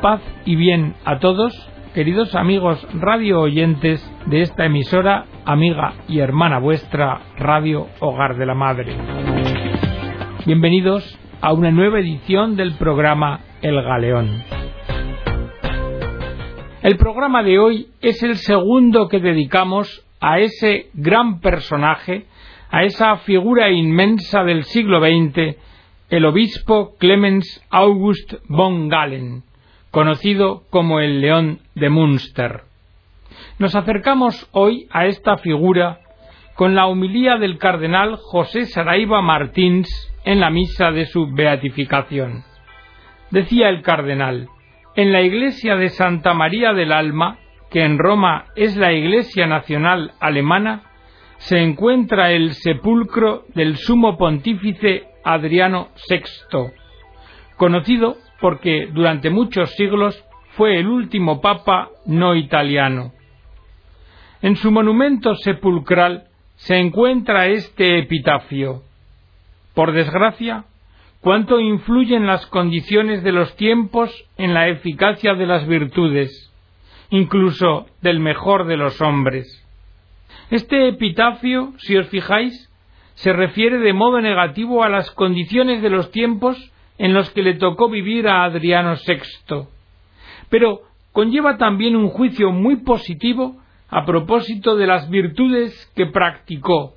paz y bien a todos, queridos amigos radio oyentes de esta emisora, amiga y hermana vuestra, Radio Hogar de la Madre. Bienvenidos a una nueva edición del programa El Galeón. El programa de hoy es el segundo que dedicamos a ese gran personaje, a esa figura inmensa del siglo XX, el obispo Clemens August von Galen, conocido como el León de Münster. Nos acercamos hoy a esta figura con la humilía del cardenal José Saraiva Martins en la misa de su beatificación. Decía el cardenal, en la iglesia de Santa María del Alma, que en Roma es la iglesia nacional alemana, se encuentra el sepulcro del sumo pontífice Adriano VI, conocido porque durante muchos siglos fue el último papa no italiano. En su monumento sepulcral se encuentra este epitafio. Por desgracia, cuánto influyen las condiciones de los tiempos en la eficacia de las virtudes, incluso del mejor de los hombres. Este epitafio, si os fijáis, se refiere de modo negativo a las condiciones de los tiempos en los que le tocó vivir a Adriano VI, pero conlleva también un juicio muy positivo a propósito de las virtudes que practicó,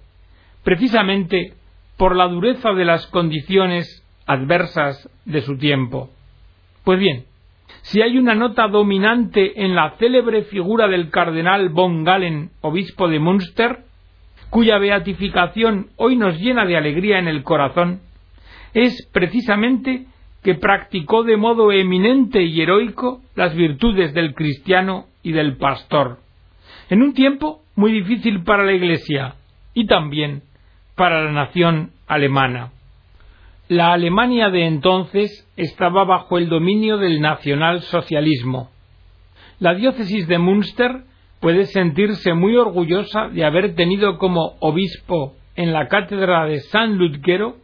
precisamente por la dureza de las condiciones adversas de su tiempo. Pues bien, si hay una nota dominante en la célebre figura del cardenal von Galen, obispo de Münster, cuya beatificación hoy nos llena de alegría en el corazón, es precisamente que practicó de modo eminente y heroico las virtudes del cristiano y del pastor, en un tiempo muy difícil para la Iglesia y también para la nación alemana. La Alemania de entonces estaba bajo el dominio del nacionalsocialismo. La diócesis de Münster puede sentirse muy orgullosa de haber tenido como obispo en la cátedra de San Ludgero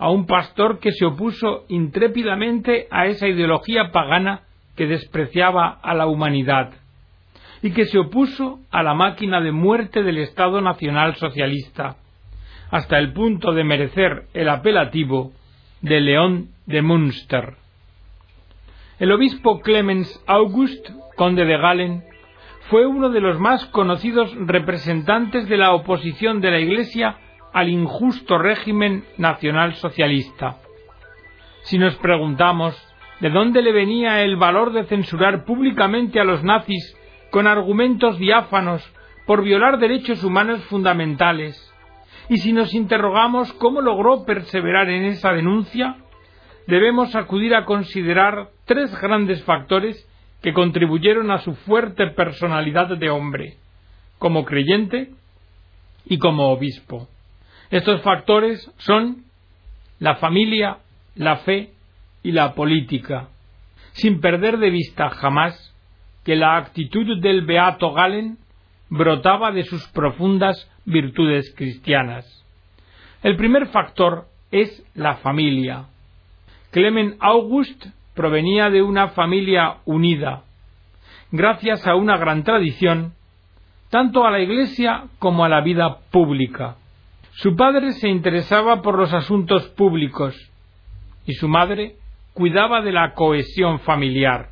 a un pastor que se opuso intrépidamente a esa ideología pagana que despreciaba a la humanidad y que se opuso a la máquina de muerte del Estado Nacional Socialista, hasta el punto de merecer el apelativo de León de Münster. El obispo Clemens August, conde de Galen, fue uno de los más conocidos representantes de la oposición de la Iglesia al injusto régimen nacional socialista. Si nos preguntamos de dónde le venía el valor de censurar públicamente a los nazis con argumentos diáfanos por violar derechos humanos fundamentales, y si nos interrogamos cómo logró perseverar en esa denuncia, debemos acudir a considerar tres grandes factores que contribuyeron a su fuerte personalidad de hombre, como creyente y como obispo. Estos factores son la familia, la fe y la política, sin perder de vista jamás que la actitud del beato Galen brotaba de sus profundas virtudes cristianas. El primer factor es la familia. Clement August provenía de una familia unida, gracias a una gran tradición, tanto a la Iglesia como a la vida pública. Su padre se interesaba por los asuntos públicos y su madre cuidaba de la cohesión familiar.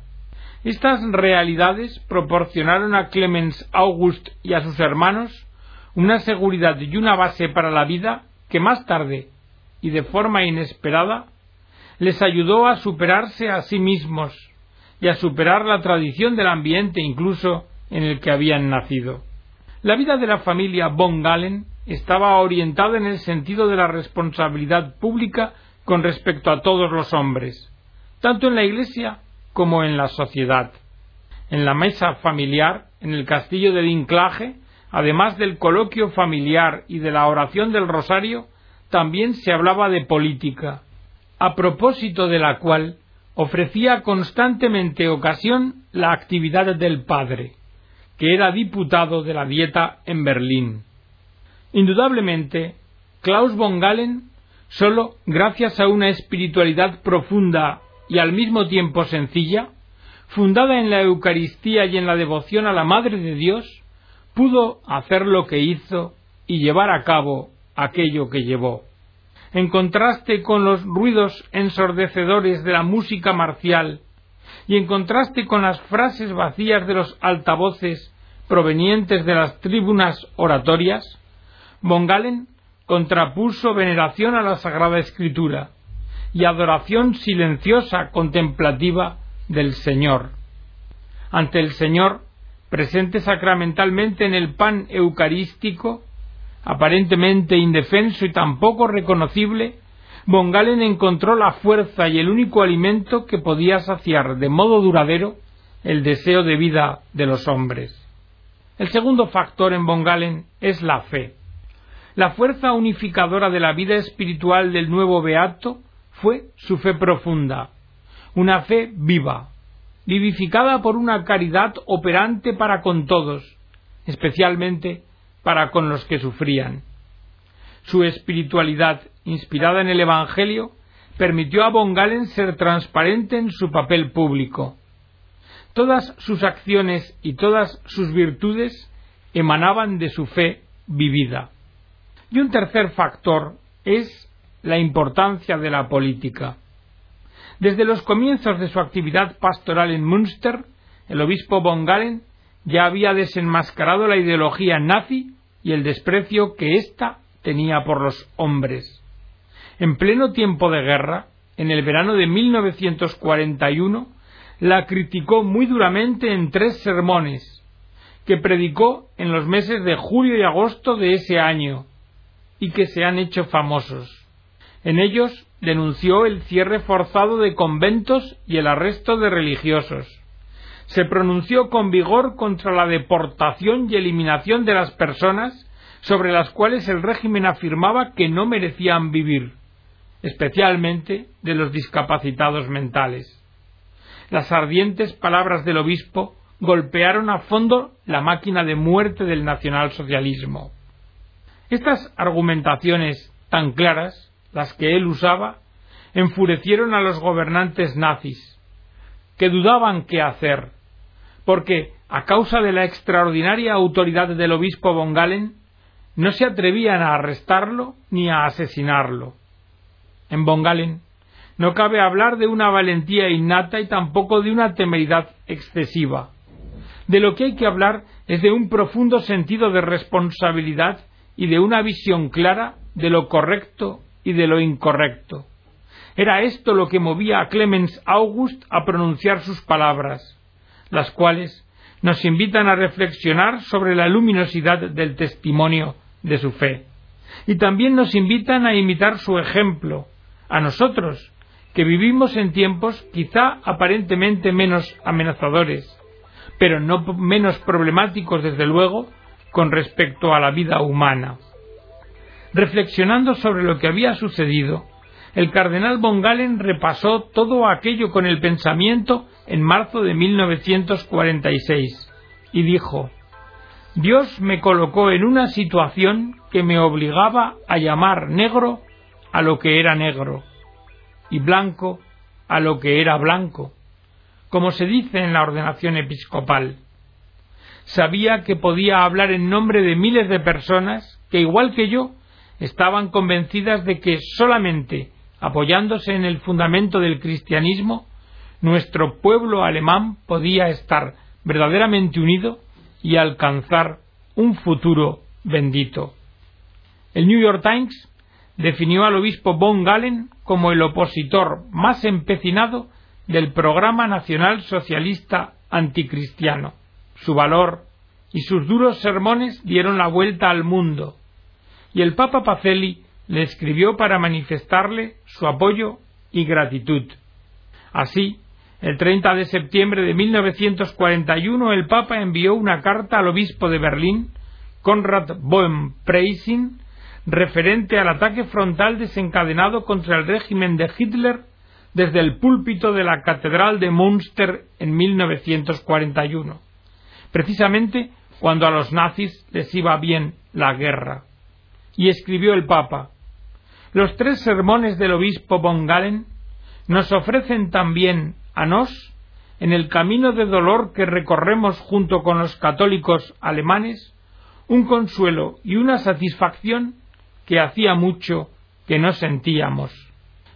Estas realidades proporcionaron a Clemens August y a sus hermanos una seguridad y una base para la vida que más tarde, y de forma inesperada, les ayudó a superarse a sí mismos y a superar la tradición del ambiente incluso en el que habían nacido. La vida de la familia von Galen estaba orientada en el sentido de la responsabilidad pública con respecto a todos los hombres, tanto en la Iglesia como en la sociedad. En la mesa familiar, en el castillo de Dinklage, además del coloquio familiar y de la oración del rosario, también se hablaba de política, a propósito de la cual ofrecía constantemente ocasión la actividad del padre, que era diputado de la Dieta en Berlín. Indudablemente, Klaus von Galen, solo gracias a una espiritualidad profunda y al mismo tiempo sencilla, fundada en la Eucaristía y en la devoción a la Madre de Dios, pudo hacer lo que hizo y llevar a cabo aquello que llevó. En contraste con los ruidos ensordecedores de la música marcial y en contraste con las frases vacías de los altavoces provenientes de las tribunas oratorias, Von Galen contrapuso veneración a la Sagrada Escritura y adoración silenciosa contemplativa del Señor. Ante el Señor, presente sacramentalmente en el pan eucarístico, aparentemente indefenso y tampoco reconocible, Von Galen encontró la fuerza y el único alimento que podía saciar de modo duradero el deseo de vida de los hombres. El segundo factor en Von Galen es la fe. La fuerza unificadora de la vida espiritual del nuevo beato fue su fe profunda, una fe viva, vivificada por una caridad operante para con todos, especialmente para con los que sufrían. Su espiritualidad, inspirada en el Evangelio, permitió a Von Galen ser transparente en su papel público. Todas sus acciones y todas sus virtudes emanaban de su fe vivida. Y un tercer factor es la importancia de la política. Desde los comienzos de su actividad pastoral en Münster, el obispo von Galen ya había desenmascarado la ideología nazi y el desprecio que ésta tenía por los hombres. En pleno tiempo de guerra, en el verano de 1941, la criticó muy duramente en tres sermones que predicó en los meses de julio y agosto de ese año y que se han hecho famosos. En ellos denunció el cierre forzado de conventos y el arresto de religiosos. Se pronunció con vigor contra la deportación y eliminación de las personas sobre las cuales el régimen afirmaba que no merecían vivir, especialmente de los discapacitados mentales. Las ardientes palabras del obispo golpearon a fondo la máquina de muerte del nacionalsocialismo. Estas argumentaciones tan claras las que él usaba, enfurecieron a los gobernantes nazis, que dudaban qué hacer, porque, a causa de la extraordinaria autoridad del obispo von Galen, no se atrevían a arrestarlo ni a asesinarlo. En von Galen no cabe hablar de una valentía innata y tampoco de una temeridad excesiva. De lo que hay que hablar es de un profundo sentido de responsabilidad y de una visión clara de lo correcto y de lo incorrecto. Era esto lo que movía a Clemens August a pronunciar sus palabras, las cuales nos invitan a reflexionar sobre la luminosidad del testimonio de su fe. Y también nos invitan a imitar su ejemplo, a nosotros, que vivimos en tiempos quizá aparentemente menos amenazadores, pero no menos problemáticos, desde luego, con respecto a la vida humana. Reflexionando sobre lo que había sucedido, el cardenal von Galen repasó todo aquello con el pensamiento en marzo de 1946 y dijo Dios me colocó en una situación que me obligaba a llamar negro a lo que era negro y blanco a lo que era blanco, como se dice en la ordenación episcopal. Sabía que podía hablar en nombre de miles de personas que, igual que yo, estaban convencidas de que solamente apoyándose en el fundamento del cristianismo, nuestro pueblo alemán podía estar verdaderamente unido y alcanzar un futuro bendito. El New York Times definió al obispo von Galen como el opositor más empecinado del programa nacional socialista anticristiano. Su valor y sus duros sermones dieron la vuelta al mundo y el Papa Pacelli le escribió para manifestarle su apoyo y gratitud. Así, el 30 de septiembre de 1941 el Papa envió una carta al obispo de Berlín, Konrad Bohm Preissing, referente al ataque frontal desencadenado contra el régimen de Hitler desde el púlpito de la Catedral de Münster en 1941, precisamente cuando a los nazis les iba bien la guerra y escribió el Papa. Los tres sermones del obispo von Galen nos ofrecen también a nos en el camino de dolor que recorremos junto con los católicos alemanes, un consuelo y una satisfacción que hacía mucho que no sentíamos.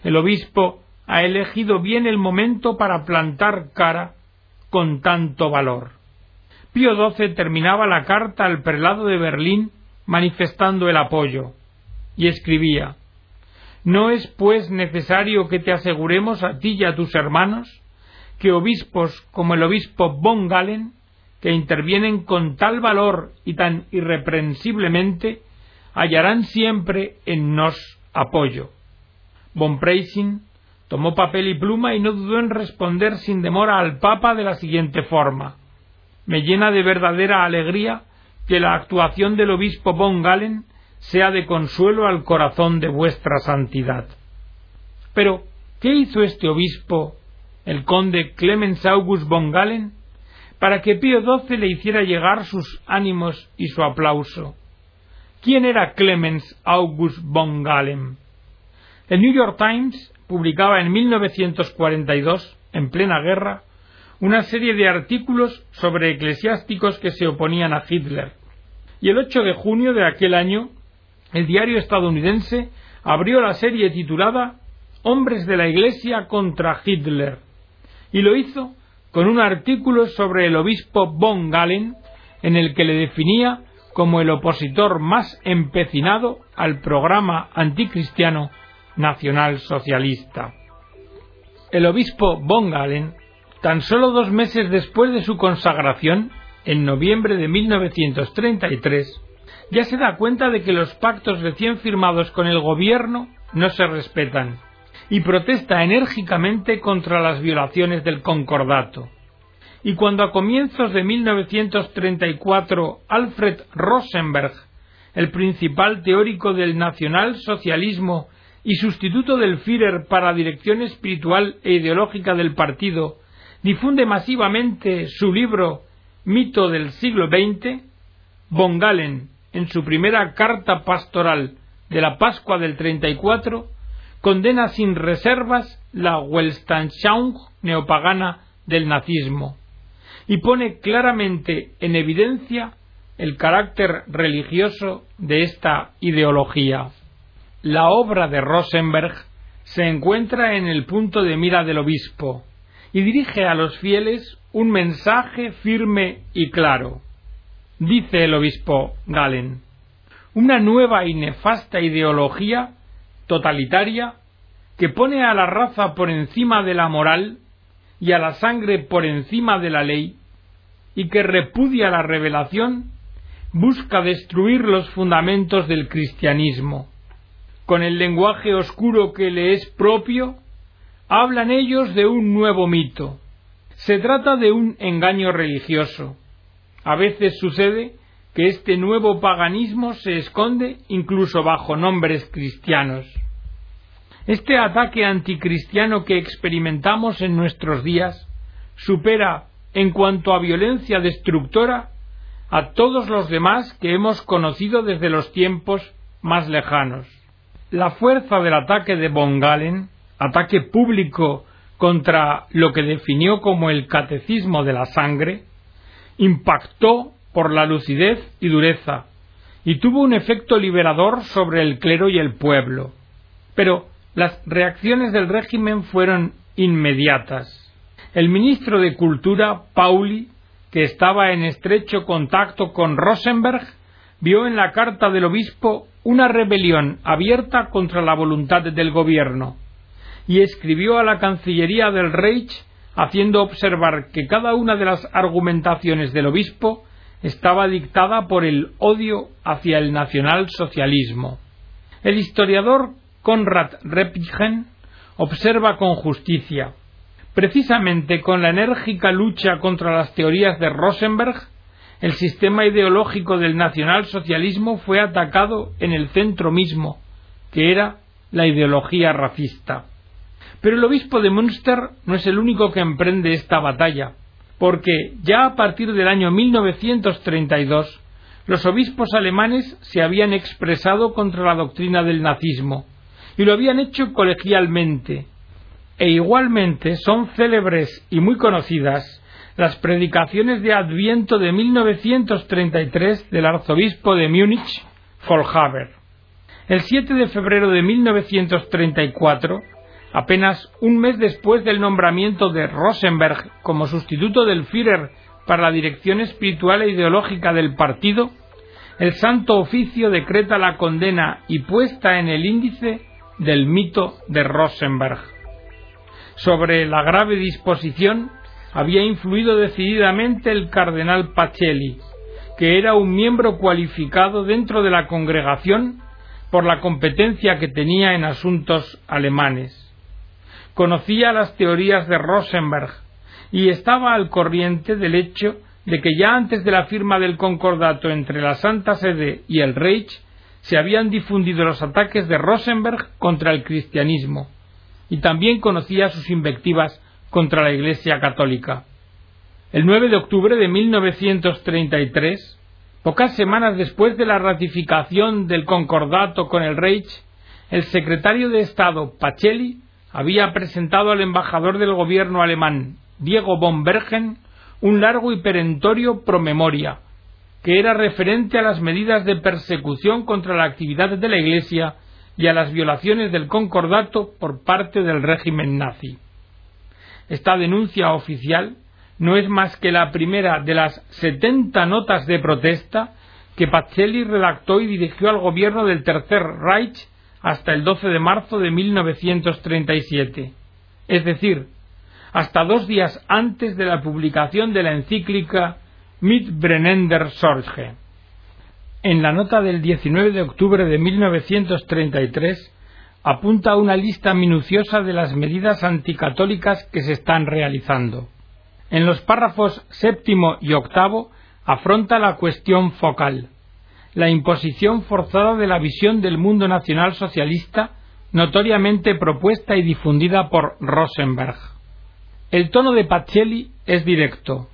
El obispo ha elegido bien el momento para plantar cara con tanto valor. Pío XII terminaba la carta al prelado de Berlín manifestando el apoyo, y escribía ¿No es, pues, necesario que te aseguremos a ti y a tus hermanos que obispos como el obispo von Galen, que intervienen con tal valor y tan irreprensiblemente, hallarán siempre en nos apoyo? Von Preysing tomó papel y pluma y no dudó en responder sin demora al Papa de la siguiente forma Me llena de verdadera alegría que la actuación del obispo von Galen sea de consuelo al corazón de vuestra santidad. Pero, ¿qué hizo este obispo, el conde Clemens August von Galen, para que Pío XII le hiciera llegar sus ánimos y su aplauso? ¿Quién era Clemens August von Galen? El New York Times publicaba en 1942, en plena guerra, una serie de artículos sobre eclesiásticos que se oponían a Hitler. Y el 8 de junio de aquel año el diario estadounidense abrió la serie titulada Hombres de la Iglesia contra Hitler y lo hizo con un artículo sobre el obispo von Galen en el que le definía como el opositor más empecinado al programa anticristiano nacional socialista. El obispo von Galen, tan solo dos meses después de su consagración, en noviembre de 1933, ya se da cuenta de que los pactos recién firmados con el gobierno no se respetan y protesta enérgicamente contra las violaciones del concordato. Y cuando a comienzos de 1934 Alfred Rosenberg, el principal teórico del nacionalsocialismo y sustituto del Führer para dirección espiritual e ideológica del partido, difunde masivamente su libro Mito del siglo XX, von Galen, en su primera carta pastoral de la Pascua del 34, condena sin reservas la Weltanschauung neopagana del nazismo y pone claramente en evidencia el carácter religioso de esta ideología. La obra de Rosenberg se encuentra en el punto de mira del obispo y dirige a los fieles un mensaje firme y claro dice el obispo Galen, una nueva y nefasta ideología totalitaria que pone a la raza por encima de la moral y a la sangre por encima de la ley y que repudia la revelación, busca destruir los fundamentos del cristianismo. Con el lenguaje oscuro que le es propio, hablan ellos de un nuevo mito. Se trata de un engaño religioso, a veces sucede que este nuevo paganismo se esconde incluso bajo nombres cristianos. Este ataque anticristiano que experimentamos en nuestros días supera en cuanto a violencia destructora a todos los demás que hemos conocido desde los tiempos más lejanos. La fuerza del ataque de Von Galen, ataque público contra lo que definió como el catecismo de la sangre, impactó por la lucidez y dureza, y tuvo un efecto liberador sobre el clero y el pueblo. Pero las reacciones del régimen fueron inmediatas. El ministro de Cultura, Pauli, que estaba en estrecho contacto con Rosenberg, vio en la carta del obispo una rebelión abierta contra la voluntad del gobierno y escribió a la Cancillería del Reich haciendo observar que cada una de las argumentaciones del obispo estaba dictada por el odio hacia el nacionalsocialismo. El historiador Konrad Reppigen observa con justicia precisamente con la enérgica lucha contra las teorías de Rosenberg, el sistema ideológico del nacionalsocialismo fue atacado en el centro mismo, que era la ideología racista. Pero el obispo de Münster no es el único que emprende esta batalla, porque ya a partir del año 1932 los obispos alemanes se habían expresado contra la doctrina del nazismo y lo habían hecho colegialmente. e igualmente son célebres y muy conocidas las predicaciones de Adviento de 1933 del arzobispo de Múnich, Vollhaber. El 7 de febrero de 1934, apenas un mes después del nombramiento de Rosenberg como sustituto del Führer para la dirección espiritual e ideológica del partido, el Santo Oficio decreta la condena y puesta en el índice del mito de Rosenberg. Sobre la grave disposición había influido decididamente el cardenal Pacelli, que era un miembro cualificado dentro de la congregación por la competencia que tenía en asuntos alemanes. Conocía las teorías de Rosenberg y estaba al corriente del hecho de que ya antes de la firma del concordato entre la Santa Sede y el Reich se habían difundido los ataques de Rosenberg contra el cristianismo, y también conocía sus invectivas contra la Iglesia católica. El 9 de octubre de 1933, pocas semanas después de la ratificación del concordato con el Reich, el secretario de Estado Pacelli había presentado al embajador del gobierno alemán, Diego von Bergen, un largo y perentorio promemoria, que era referente a las medidas de persecución contra la actividad de la Iglesia y a las violaciones del concordato por parte del régimen nazi. Esta denuncia oficial no es más que la primera de las setenta notas de protesta que Pacelli redactó y dirigió al gobierno del Tercer Reich hasta el 12 de marzo de 1937, es decir, hasta dos días antes de la publicación de la encíclica Mitbrennender Sorge. En la nota del 19 de octubre de 1933 apunta una lista minuciosa de las medidas anticatólicas que se están realizando. En los párrafos séptimo y octavo afronta la cuestión focal, la imposición forzada de la visión del mundo nacional socialista notoriamente propuesta y difundida por Rosenberg. El tono de Pacelli es directo.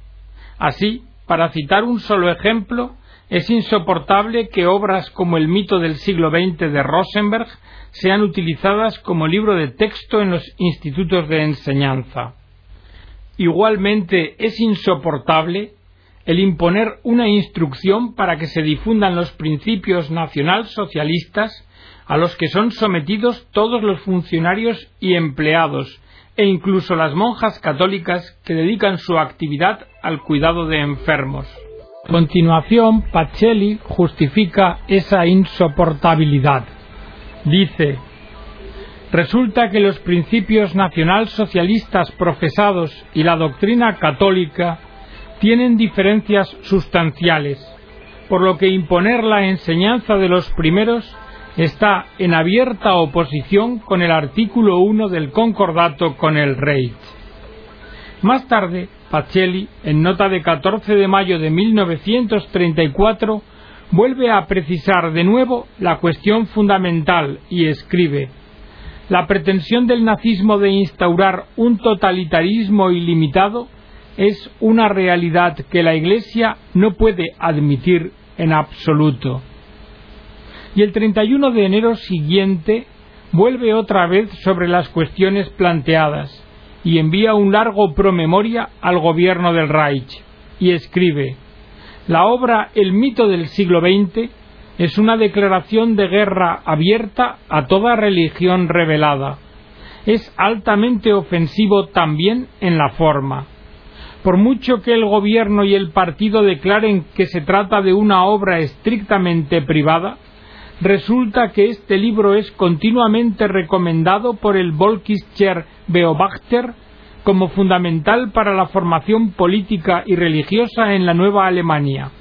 Así, para citar un solo ejemplo, es insoportable que obras como el mito del siglo XX de Rosenberg sean utilizadas como libro de texto en los institutos de enseñanza. Igualmente es insoportable el imponer una instrucción para que se difundan los principios nacionalsocialistas a los que son sometidos todos los funcionarios y empleados e incluso las monjas católicas que dedican su actividad al cuidado de enfermos. A continuación, Pacelli justifica esa insoportabilidad. Dice, resulta que los principios nacionalsocialistas profesados y la doctrina católica tienen diferencias sustanciales, por lo que imponer la enseñanza de los primeros está en abierta oposición con el artículo 1 del concordato con el Reich. Más tarde, Pacelli, en nota de 14 de mayo de 1934, vuelve a precisar de nuevo la cuestión fundamental y escribe La pretensión del nazismo de instaurar un totalitarismo ilimitado es una realidad que la Iglesia no puede admitir en absoluto y el 31 de enero siguiente vuelve otra vez sobre las cuestiones planteadas y envía un largo promemoria al gobierno del Reich y escribe La obra El mito del siglo XX es una declaración de guerra abierta a toda religión revelada. Es altamente ofensivo también en la forma. Por mucho que el gobierno y el partido declaren que se trata de una obra estrictamente privada, resulta que este libro es continuamente recomendado por el Volkischer Beobachter como fundamental para la formación política y religiosa en la Nueva Alemania,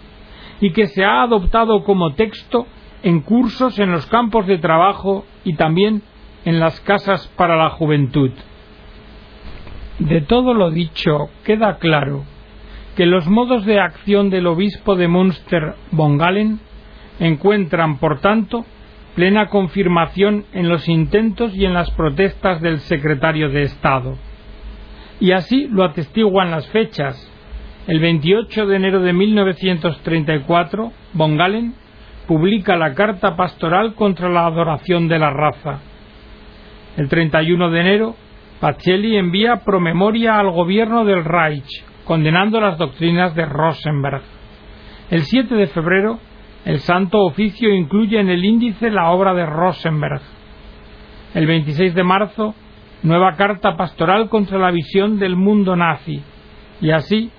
y que se ha adoptado como texto en cursos en los campos de trabajo y también en las casas para la juventud. De todo lo dicho queda claro que los modos de acción del obispo de Münster von Galen encuentran, por tanto, plena confirmación en los intentos y en las protestas del secretario de Estado. Y así lo atestiguan las fechas. El 28 de enero de 1934, von Galen publica la Carta Pastoral contra la Adoración de la Raza. El 31 de enero, Pacelli envía promemoria al gobierno del Reich, condenando las doctrinas de Rosenberg. El 7 de febrero, el Santo Oficio incluye en el índice la obra de Rosenberg. El 26 de marzo, nueva carta pastoral contra la visión del mundo nazi. Y así,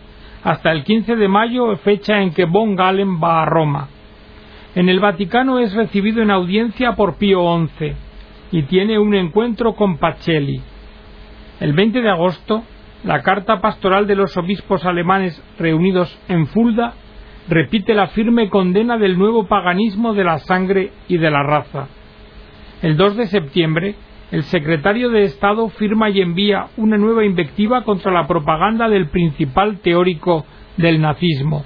hasta el 15 de mayo, fecha en que von Galen va a Roma. En el Vaticano es recibido en audiencia por Pío XI y tiene un encuentro con Pacelli. El 20 de agosto, la carta pastoral de los obispos alemanes reunidos en Fulda repite la firme condena del nuevo paganismo de la sangre y de la raza. El 2 de septiembre, el secretario de Estado firma y envía una nueva invectiva contra la propaganda del principal teórico del nazismo.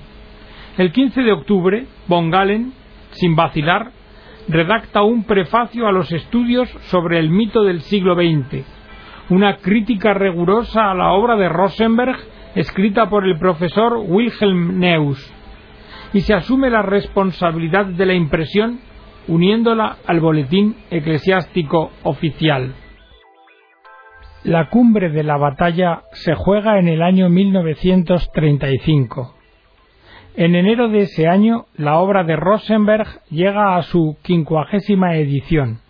El 15 de octubre, von Galen, sin vacilar, redacta un prefacio a los estudios sobre el mito del siglo XX, una crítica rigurosa a la obra de Rosenberg escrita por el profesor Wilhelm Neuss, y se asume la responsabilidad de la impresión uniéndola al boletín eclesiástico oficial. La cumbre de la batalla se juega en el año 1935. En enero de ese año, la obra de Rosenberg llega a su quincuagésima edición.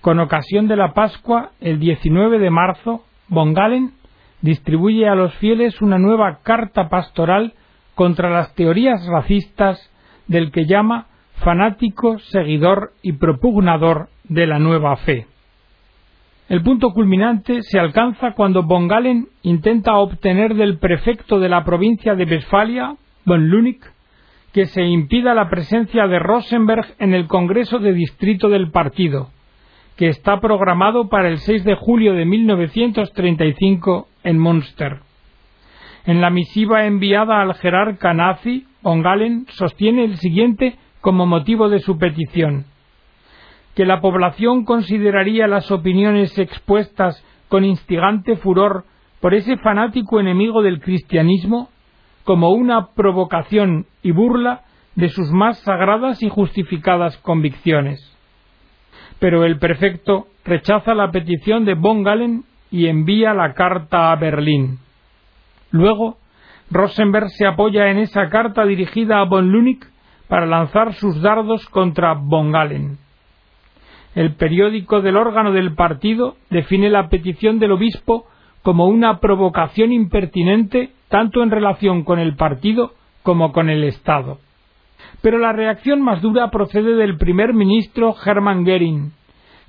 Con ocasión de la Pascua, el 19 de marzo, von Galen distribuye a los fieles una nueva carta pastoral contra las teorías racistas del que llama fanático, seguidor y propugnador de la nueva fe. El punto culminante se alcanza cuando von Galen intenta obtener del prefecto de la provincia de Westfalia, von Lunig, que se impida la presencia de Rosenberg en el Congreso de Distrito del partido, que está programado para el 6 de julio de 1935 en Münster. En la misiva enviada al jerarca nazi, von Galen sostiene el siguiente como motivo de su petición que la población consideraría las opiniones expuestas con instigante furor por ese fanático enemigo del cristianismo como una provocación y burla de sus más sagradas y justificadas convicciones. Pero el prefecto rechaza la petición de von Galen y envía la carta a Berlín. Luego, Rosenberg se apoya en esa carta dirigida a von Lunig para lanzar sus dardos contra von Galen. El periódico del órgano del partido define la petición del obispo como una provocación impertinente tanto en relación con el partido como con el Estado. Pero la reacción más dura procede del primer ministro Hermann Goering,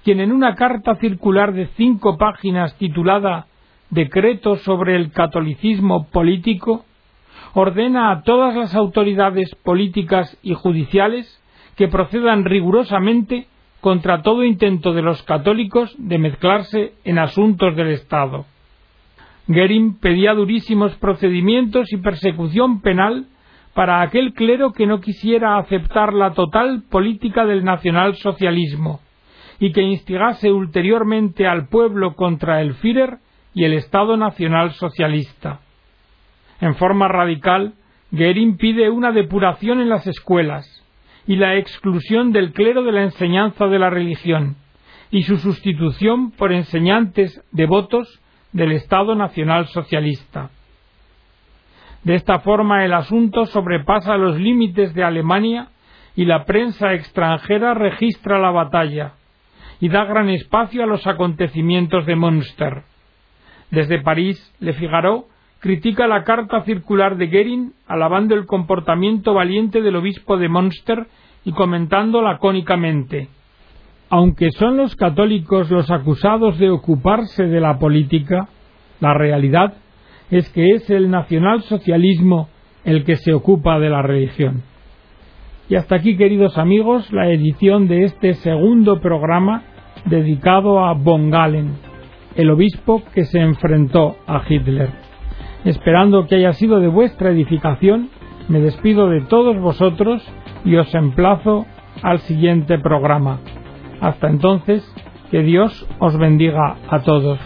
quien en una carta circular de cinco páginas titulada Decreto sobre el catolicismo político ordena a todas las autoridades políticas y judiciales que procedan rigurosamente contra todo intento de los católicos de mezclarse en asuntos del Estado. Goering pedía durísimos procedimientos y persecución penal para aquel clero que no quisiera aceptar la total política del nacionalsocialismo y que instigase ulteriormente al pueblo contra el Führer y el Estado Nacional Socialista. En forma radical, Goering pide una depuración en las escuelas y la exclusión del clero de la enseñanza de la religión y su sustitución por enseñantes devotos del Estado Nacional Socialista. De esta forma el asunto sobrepasa los límites de Alemania y la prensa extranjera registra la batalla y da gran espacio a los acontecimientos de Münster. Desde París, Le Figaro critica la carta circular de Goering alabando el comportamiento valiente del obispo de Münster y comentando lacónicamente aunque son los católicos los acusados de ocuparse de la política, la realidad es que es el nacionalsocialismo el que se ocupa de la religión. Y hasta aquí, queridos amigos, la edición de este segundo programa dedicado a von Galen, el obispo que se enfrentó a Hitler. Esperando que haya sido de vuestra edificación, me despido de todos vosotros y os emplazo al siguiente programa. Hasta entonces, que Dios os bendiga a todos.